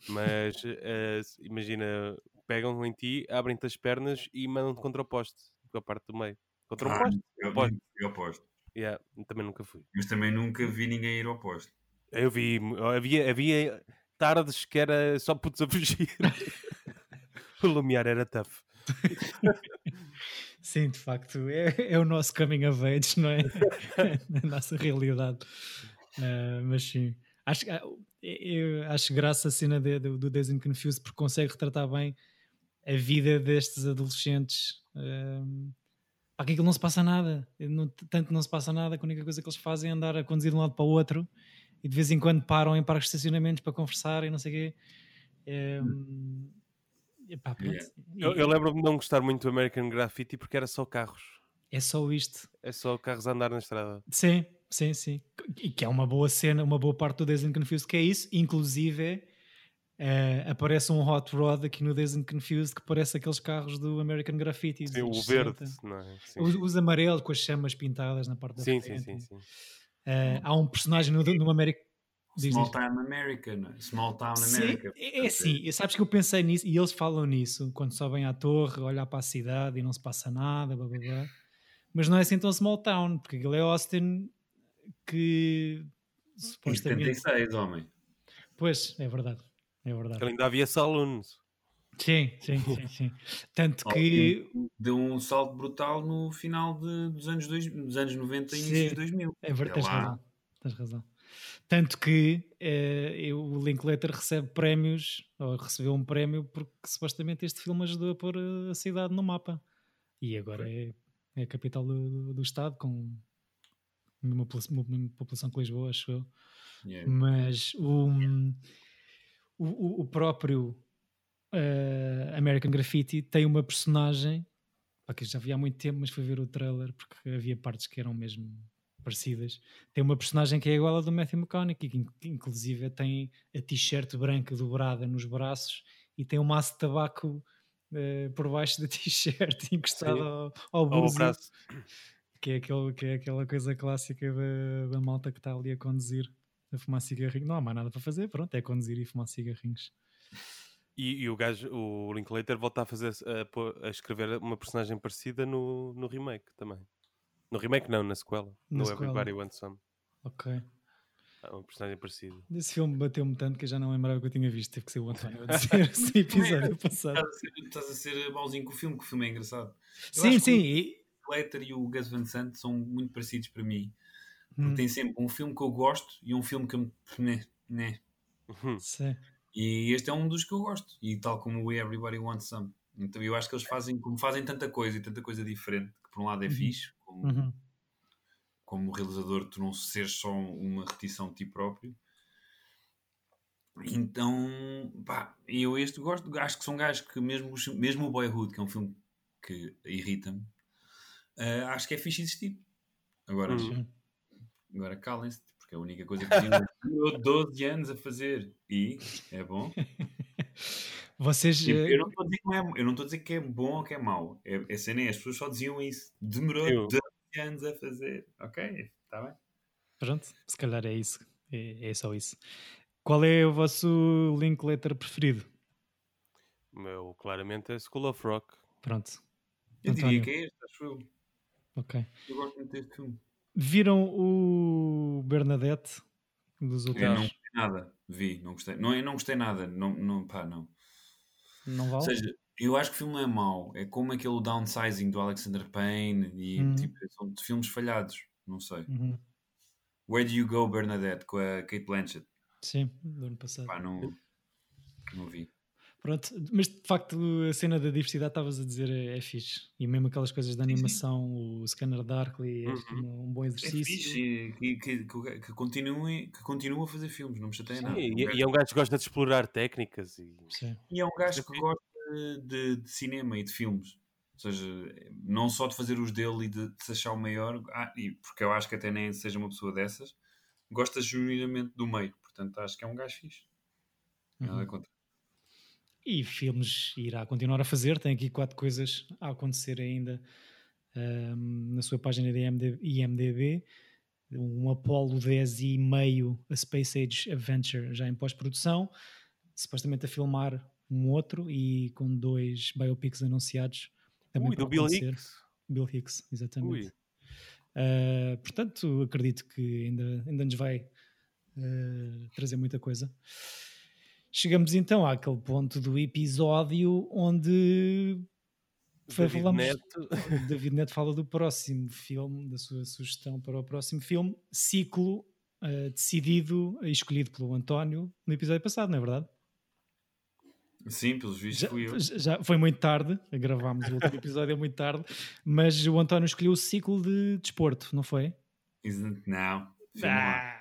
Mas <laughs> uh, imagina, pegam em ti, abrem-te as pernas e mandam-te contra o poste, com a parte do meio. Contra o
Ah,
poste?
eu,
poste.
eu ao poste.
Yeah, também nunca fui.
Mas também nunca vi ninguém ir ao poste.
Eu vi, havia, havia tardes que era só putos a fugir. <laughs> <laughs> o Lumiar era tough. <laughs>
Sim, de facto, é, é o nosso coming of age, não é? <laughs> a nossa realidade. Uh, mas sim, acho, eu acho graça a cena de, do, do Days and Confused porque consegue retratar bem a vida destes adolescentes. Para aquilo não se passa nada, não, tanto não se passa nada que a única coisa que eles fazem é andar a conduzir de um lado para o outro e de vez em quando param em parques de estacionamentos para conversar e não sei o quê. Um, epá,
Yeah.
Eu, eu lembro-me de não gostar muito do American Graffiti porque era só carros.
É só isto.
É só carros a andar na estrada.
Sim, sim, sim. E que é uma boa cena, uma boa parte do Days and Confused, que é isso. Inclusive, é, aparece um hot rod aqui no Days and Confused que parece aqueles carros do American Graffiti.
Sim, o verde,
60.
não é? Sim,
Os, os amarelos com as chamas pintadas na parte da
sim, sim,
frente.
sim, sim.
É, há um personagem no, no American. Diz,
Small
diz.
Town America, não é? Small Town
Sim,
America.
é é assim, e sabes que eu pensei nisso e eles falam nisso quando sobem à torre, olhar para a cidade e não se passa nada, blá, blá, blá. mas não é assim tão small town, porque aquilo é Austin que
Em
supostamente.
76, homem.
Pois, é verdade, é verdade.
Ainda havia saloons.
Sim, sim, sim, sim. Tanto que
Deu um salto brutal no final de- dos, anos dois, dos anos 90 e
Sim.
inícios de 2000.
é verdade,
É
tens razão, tens razão. Tanto que eh, o Linklater recebe prémios, ou recebeu um prémio, porque supostamente este filme ajudou a pôr a cidade no mapa. E agora é, é, a capital do, do Estado, com uma população que Lisboa, acho eu. Yeah. Mas o, o, o próprio uh, American Graffiti tem uma personagem que já vi há muito tempo, mas fui ver o trailer porque havia partes que eram mesmo parecidas. Tem uma personagem que é igual à do Matthew McConaughey, que inclusive tem a t-shirt branca dobrada nos braços e tem um maço de tabaco uh, por baixo da <laughs> t-shirt encostado ao, ao braço. Que é, aquele, que é aquela coisa clássica da, da malta que está ali a conduzir, a fumar cigarrinhos. Não há mais nada para fazer, pronto, é conduzir e fumar cigarrinhos.
E, e, o gajo, o Linklater, volta a fazer a, a, escrever uma personagem parecida no, no remake também. No remake não, na sequela. Na no sequela. Everybody Wants Some.
Ok.
Ah, uma personagem parecida.
Esse filme bateu-me tanto que eu já não lembrava que eu tinha visto. Teve que ser o António a dizer <laughs> esse episódio passado.
Estás a, ser, estás a ser mauzinho com o filme, que o filme é engraçado.
Eu sim, sim.
O Linklater e o Gus Van Sant são muito parecidos para mim. Porque hum. tem sempre um filme que eu gosto e um filme que me... Né, né.
Sim.
E este é um dos que eu gosto. E tal como o Everybody Wants Some. Então eu acho que eles fazem, como fazem tanta coisa e tanta coisa diferente, que por um lado é uhum. fixe, uhum. como realizador, tu não seres só uma repetição de ti próprio. Então, pá, eu este gosto, acho que são gajos que mesmo, mesmo o Boyhood, que é um filme que irrita-me, uh, acho que é fixe existir. Agora, uhum. agora calem-se, porque é a única coisa que eu 12 <laughs> anos a fazer e é bom. <laughs>
Vocês.
Tipo, eu não estou a dizer que é, eu não estou a dizer que é bom ou que é mau. É, é cena, as pessoas só diziam isso. Demorou eu. 12 anos a fazer. Ok, está bem.
Pronto, se calhar é isso. É, é só isso. Qual é o vosso Linklater preferido?
O meu, claramente, é School of Rock.
Pronto.
Eu António. diria que é este, acho eu.
Ok.
Eu gosto muito deste filme.
Viram o Bernadette dos outros?
Eu não gostei nada, vi, não gostei. Não, eu não gostei nada, não, não, pá, não.
Não vale? Ou
seja, eu acho que o filme não é mau, é como aquele downsizing do Alexander Payne e uhum. tipo, são filmes falhados, não sei.
Uhum.
Where Do You Go, Bernadette, com a Kate Blanchett?
Sim, do ano passado.
Pá, não, não vi.
Pronto, mas de facto a cena da diversidade estavas a dizer é, é fixe. E mesmo aquelas coisas da animação, sim. o Scanner Darkly é uhum. um bom exercício. É
fixe que, que, que, continue, que continue a fazer filmes, não me chateia nada.
E, e, é um gajo que gosta de explorar técnicas. E,
sim.
e é um gajo que gosta de, de, cinema e de filmes. Ou seja, não só de fazer os dele e de, de se achar o maior, ah, e porque eu acho que até nem seja uma pessoa dessas, gosta genuinamente do meio. Portanto, acho que é um gajo fixe. Nada uhum. contra.
E filmes irá continuar a fazer, tem aqui quatro coisas a acontecer ainda um, na sua página de IMDB. Um Apollo 10 e meio, a Space Age Adventure, já em pós-produção, supostamente a filmar um outro e com dois biopics anunciados.
Também Ui, do Bill Hicks.
Bill Hicks, exatamente. Uh, portanto, acredito que ainda, ainda nos vai uh, trazer muita coisa. Chegamos então àquele ponto do episódio onde
David falamos, Neto. <laughs>
David Neto fala do próximo filme, da sua sugestão para o próximo filme, ciclo uh, decidido e escolhido pelo António no episódio passado, não é verdade?
Sim, pelos vistos já, fui eu.
Já foi muito tarde, gravámos o último episódio é muito tarde, mas o António escolheu o ciclo de desporto, não foi?
Não.
Ah,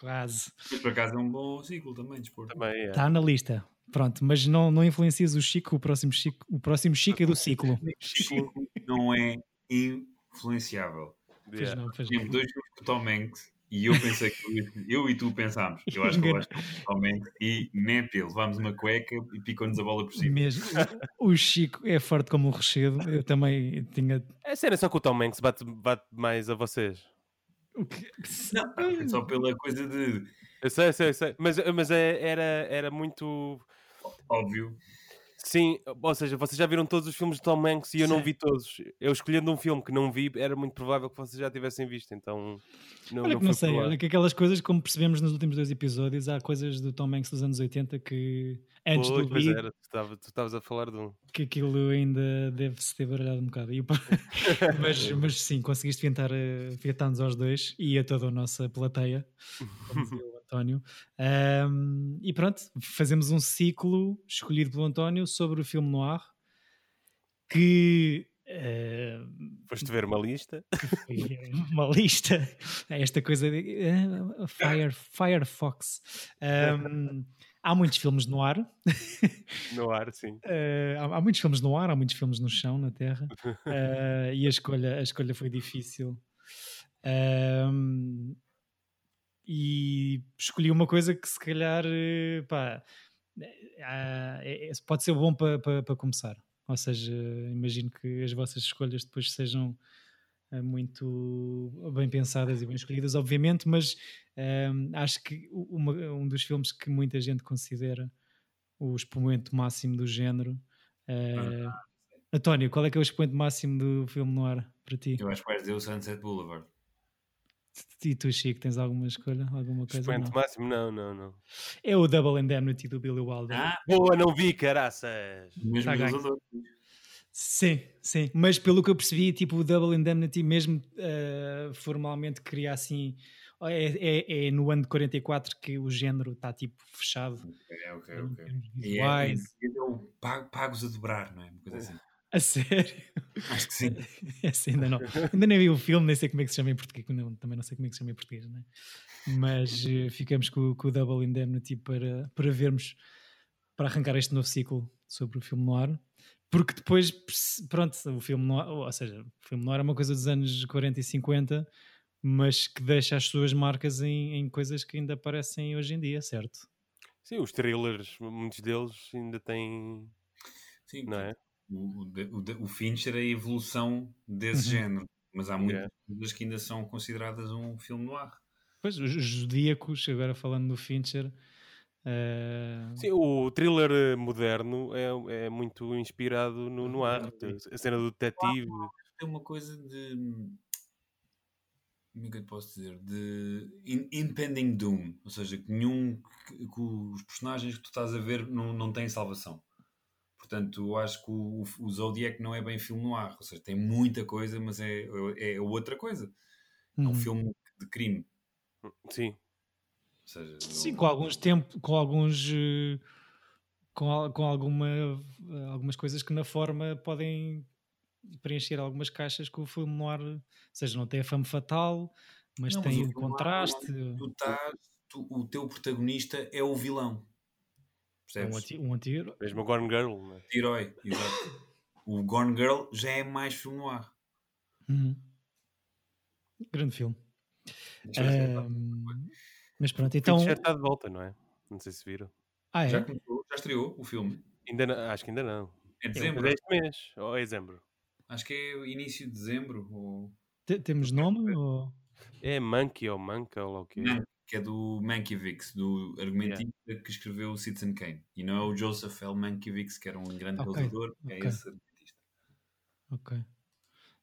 Quase.
Mas por acaso é um bom ciclo também, desporto.
Também é.
Está na lista. Pronto, mas não, não influencias o Chico, o próximo Chico, o próximo Chico é do ciclo. <laughs>
Chico não é influenciável.
Pois não, pois
Temos dois filmes com Tom Hanks e eu pensei que eu e tu pensámos. Eu acho que eu acho que Tom Hanks e Nepe levámos uma cueca e picou-nos a bola por cima.
Mesmo. O Chico é forte como o Rochedo. Eu também tinha.
É sério, só que o Tom Hanks bate, bate mais a vocês.
Não, é só pela coisa de.
Eu sei, sei, sei. Mas, mas é, era, era muito.
Óbvio.
Sim, ou seja, vocês já viram todos os filmes de Tom Hanks e eu não
Sim.
vi todos. Eu escolhendo um filme que não vi, era muito provável que vocês já tivessem visto, então não,
Olha
não
que não
foi
sei, olha que aquelas coisas, como percebemos nos últimos dois episódios, há coisas do Tom Hanks dos anos 80 que antes
Pois,
do Big,
era, tu estava- tu estavas a falar de um.
que aquilo ainda deve-se ter baralhado um bocado. E <laughs> mas, mas sim, conseguiste pintar, eh, pintar-nos aos dois e a toda a nossa plateia, <laughs> António. Ahm, e pronto, fazemos um ciclo escolhido pelo António sobre o filme Noir que. eh,
Foste ver uma lista. <laughs>
uma lista, esta coisa de eh, Fire, Firefox. Ahm, há muitos filmes no ar,
No ar, sim.
eh, <laughs> há, há muitos filmes no ar, há muitos filmes no chão, na terra, eh, <laughs> e a escolha, a escolha foi difícil. Ahm, e escolhi uma coisa que se calhar eh, pá, eh, ah, é- pode ser bom para pa, pa começar. Ou seja, imagino que as vossas escolhas depois sejam eh, muito bem pensadas e bem escolhidas, obviamente, mas ehm, acho que uma- um dos filmes que muita gente considera o expoente máximo do género. eh, António, qual é que é o expoente máximo do filme noir para ti?
Eu acho que vais dizer o Sunset Boulevard.
E tu, Chico, tens alguma escolha? Alguma coisa?
Expoente
Não.
máximo, não, não, não.
É o Double Indemnity do Billy Wilder.
Ah,
Boa, não vi, caraças!
mesmo
Tá. Sim, sim. Mas pelo que eu percebi, tipo, o Double Indemnity, mesmo eh, formalmente, cria assim. É, é- é no ano de 44 que o género está tipo fechado.
É, ok,
em
ok.
termos
E é, eu pago- pagos a dobrar, não é? Uma coisa assim.
A sério?
Acho que sim. <laughs>
Ainda não. Ainda nem vi o filme, nem sei como é que se chama em português. não- também não sei como é que se chama em português, né? Mas eh, ficamos com, com o Double Indemnity para, para vermos, para arrancar este novo ciclo sobre o filme noir. Porque depois, pronto, o filme noir, ou seja, o filme noir é uma coisa dos anos 40 e 50, mas que deixa as suas marcas em, em coisas que ainda aparecem hoje em dia, certo?
Sim, os trailers, muitos deles ainda têm.
Sim,
Não é?
O, o, o, Fincher é a evolução desse
Uhum.
género. Mas há muitas
Yeah.
coisas que ainda são consideradas um filme no ar.
Pois, os os Zodíacos, agora falando do Fincher. eh,
Sim, o thriller eh, moderno é, é muito inspirado no, no ar. A cena do detetive.
Tem uma coisa de. Como é que eu te posso dizer? De in- impending doom. Ou seja, que nenhum. que, que os personagens que tu estás a ver não, não têm salvação. Portanto, eu acho que o, o Zodiac não é bem filme no ar. Ou seja, tem muita coisa, mas é, é outra coisa. É um
uhum.
filme de crime.
Sim.
Ou seja,
Sim,
não-
com alguns tempos, com alguns eh, com, com alguma, algumas coisas que na forma podem preencher algumas caixas que o filme noir, ou seja, não tem a fama fatal, mas
Não,
tem
mas o
contraste.
tu estás, tu- o teu protagonista é o vilão.
É um
Percebes?
anti- um anti-herói.
Mesmo a Gone Girl. Né?
Herói, exato. O Gone Girl já é mais filme no ar.
Uhum. Grande filme. Ahm, mas pronto,
Então, já está de volta, não é? Não sei se viram.
Ah,
já,
é?
começou, já estreou o filme.
Ainda não- acho que ainda não.
É dezembro.
é este mês, ou é dezembro.
Acho que é o início de dezembro. Ou...
Te- Temos nome? Ou...
É Monkey ou Manca ou o quê?
Man- que é do Mankiewicz, do argumentista que escreveu o Citizen Kane. E não é o Joseph L. Mankiewicz, que era um grande
Ok,
realizador, é
ok.
esse argumentista.
Ok.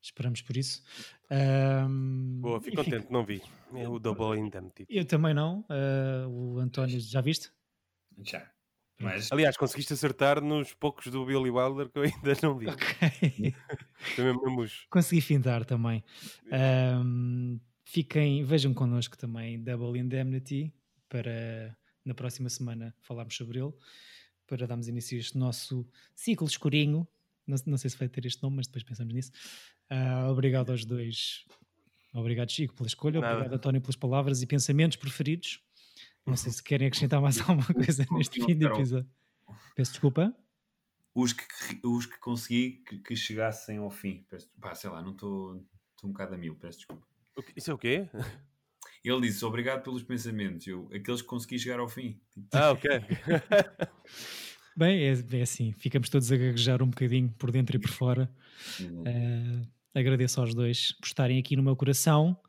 Esperamos por isso. Ahm,
Boa, fico contente, não vi. É o Double Indemnity.
Eu também não. ah, o António, já viste?
Já. Mas
Aliás, conseguiste acertar nos poucos do Billy Wilder que eu ainda não vi.
Ok. Consegui findar também. Ahm, fiquem, vejam connosco também Double Indemnity para na próxima semana falarmos sobre ele, para darmos início a este nosso ciclo escurinho. Não, não sei se vai ter este nome, mas depois pensamos nisso. Ah, obrigado aos dois. Obrigado, Chico, pela escolha.
Nada.
Obrigado, António, pelas palavras e pensamentos preferidos. Não sei se querem acrescentar mais <laughs> alguma coisa neste fim de episódio. Peço desculpa.
os que, os que consegui que, que chegassem ao fim. Peço, pá, sei lá, não estou estou um bocado a mil, peço desculpa.
Isso é o quê? <laughs>
Ele disse obrigado pelos pensamentos, eu, aqueles que consegui chegar ao fim.
Ah, ok. <laughs>
Bem, é, é, assim, ficamos todos a gaguejar um bocadinho por dentro e por fora. Uh, agradeço aos dois por estarem aqui no meu coração.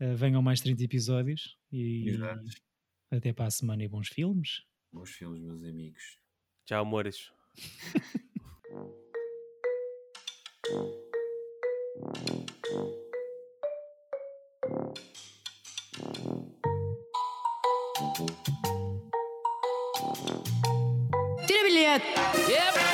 Uh, venham mais 30 episódios e, até para a semana e bons filmes.
Bons filmes, meus amigos.
Tchau, amores. <laughs> Yeah. Yep.